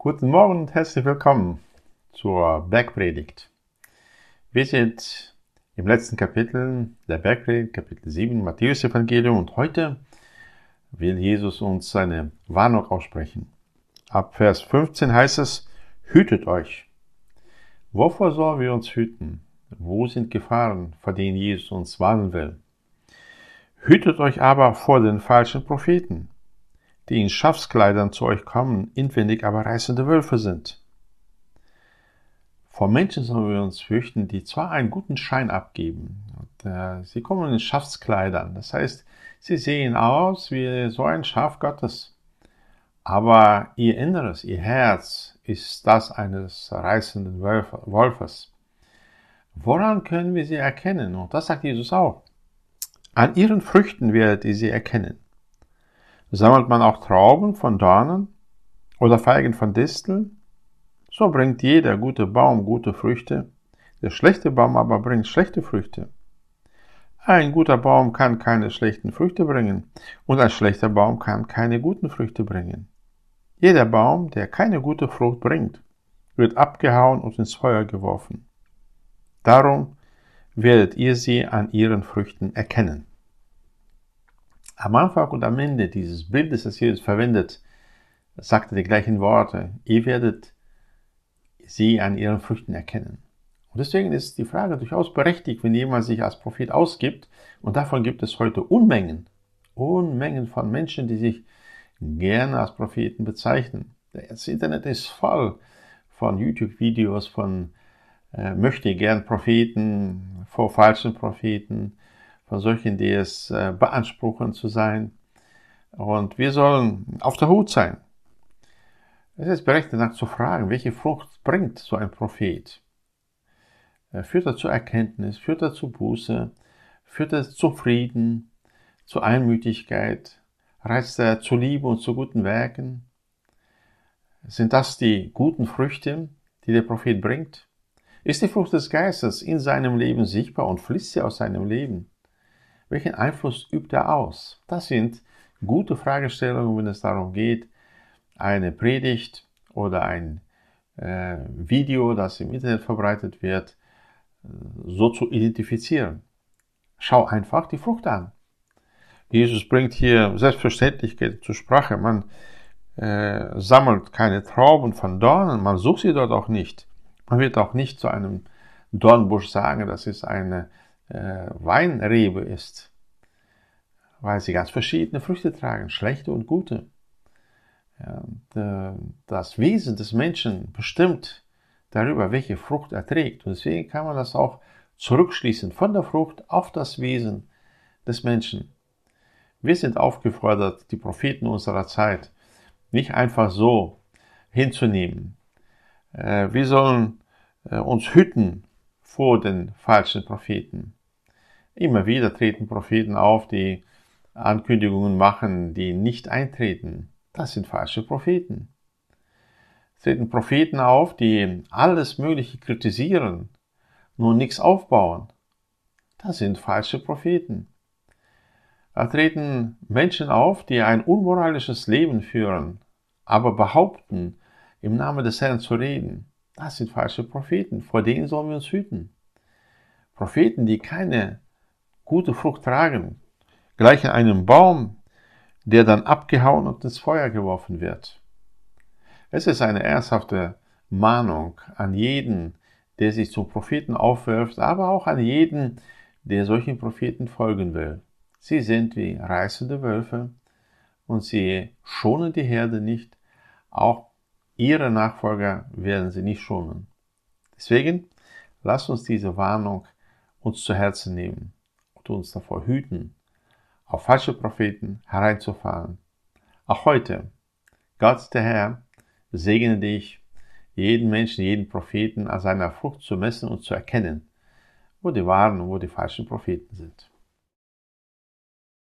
Guten Morgen und herzlich willkommen zur Bergpredigt. Wir sind im letzten Kapitel der Bergpredigt, Kapitel 7, Matthäus Evangelium und heute will Jesus uns seine Warnung aussprechen. Ab Vers 15 heißt es, hütet euch. Wovor sollen wir uns hüten? Wo sind Gefahren, vor denen Jesus uns warnen will? Hütet euch aber vor den falschen Propheten die in Schafskleidern zu euch kommen, inwendig aber reißende Wölfe sind. Vor Menschen sollen wir uns fürchten, die zwar einen guten Schein abgeben, und, äh, sie kommen in Schafskleidern, das heißt, sie sehen aus wie so ein Schaf Gottes, aber ihr Inneres, ihr Herz ist das eines reißenden Wolfes. Woran können wir sie erkennen? Und das sagt Jesus auch. An ihren Früchten werdet ihr sie erkennen. Sammelt man auch Trauben von Dornen oder Feigen von Disteln? So bringt jeder gute Baum gute Früchte, der schlechte Baum aber bringt schlechte Früchte. Ein guter Baum kann keine schlechten Früchte bringen und ein schlechter Baum kann keine guten Früchte bringen. Jeder Baum, der keine gute Frucht bringt, wird abgehauen und ins Feuer geworfen. Darum werdet ihr sie an ihren Früchten erkennen. Am Anfang und am Ende dieses Bildes, das Jesus verwendet, sagt er die gleichen Worte. Ihr werdet sie an ihren Früchten erkennen. Und deswegen ist die Frage durchaus berechtigt, wenn jemand sich als Prophet ausgibt. Und davon gibt es heute Unmengen, Unmengen von Menschen, die sich gerne als Propheten bezeichnen. Das Internet ist voll von YouTube-Videos, von äh, möchte gern Propheten, vor falschen Propheten, von solchen, die es äh, beanspruchen zu sein. Und wir sollen auf der Hut sein. Es ist berechtigt, nach zu fragen, welche Frucht bringt so ein Prophet? Äh, führt er zur Erkenntnis? Führt er zu Buße? Führt er zu Frieden? Zur Einmütigkeit? Reizt er zu Liebe und zu guten Werken? Sind das die guten Früchte, die der Prophet bringt? Ist die Frucht des Geistes in seinem Leben sichtbar und fließt sie aus seinem Leben? Welchen Einfluss übt er aus? Das sind gute Fragestellungen, wenn es darum geht, eine Predigt oder ein äh, Video, das im Internet verbreitet wird, so zu identifizieren. Schau einfach die Frucht an. Jesus bringt hier Selbstverständlichkeit zur Sprache. Man äh, sammelt keine Trauben von Dornen, man sucht sie dort auch nicht. Man wird auch nicht zu einem Dornbusch sagen, das ist eine äh, Weinrebe ist, weil sie ganz verschiedene Früchte tragen, schlechte und gute. Ja, äh, das Wesen des Menschen bestimmt darüber, welche Frucht er trägt. Und deswegen kann man das auch zurückschließen von der Frucht auf das Wesen des Menschen. Wir sind aufgefordert, die Propheten unserer Zeit nicht einfach so hinzunehmen. Äh, wir sollen äh, uns hüten vor den falschen Propheten. Immer wieder treten Propheten auf, die Ankündigungen machen, die nicht eintreten. Das sind falsche Propheten. Es treten Propheten auf, die alles Mögliche kritisieren, nur nichts aufbauen. Das sind falsche Propheten. Da treten Menschen auf, die ein unmoralisches Leben führen, aber behaupten, im Namen des Herrn zu reden. Das sind falsche Propheten. Vor denen sollen wir uns hüten. Propheten, die keine gute Frucht tragen, gleichen einem Baum, der dann abgehauen und ins Feuer geworfen wird. Es ist eine ernsthafte Mahnung an jeden, der sich zum Propheten aufwirft, aber auch an jeden, der solchen Propheten folgen will. Sie sind wie reißende Wölfe und sie schonen die Herde nicht, auch ihre Nachfolger werden sie nicht schonen. Deswegen lasst uns diese Warnung uns zu Herzen nehmen und uns davor hüten, auf falsche Propheten hereinzufallen. Auch heute, Gott der Herr, segne dich, jeden Menschen, jeden Propheten an seiner Frucht zu messen und zu erkennen, wo die wahren und wo die falschen Propheten sind.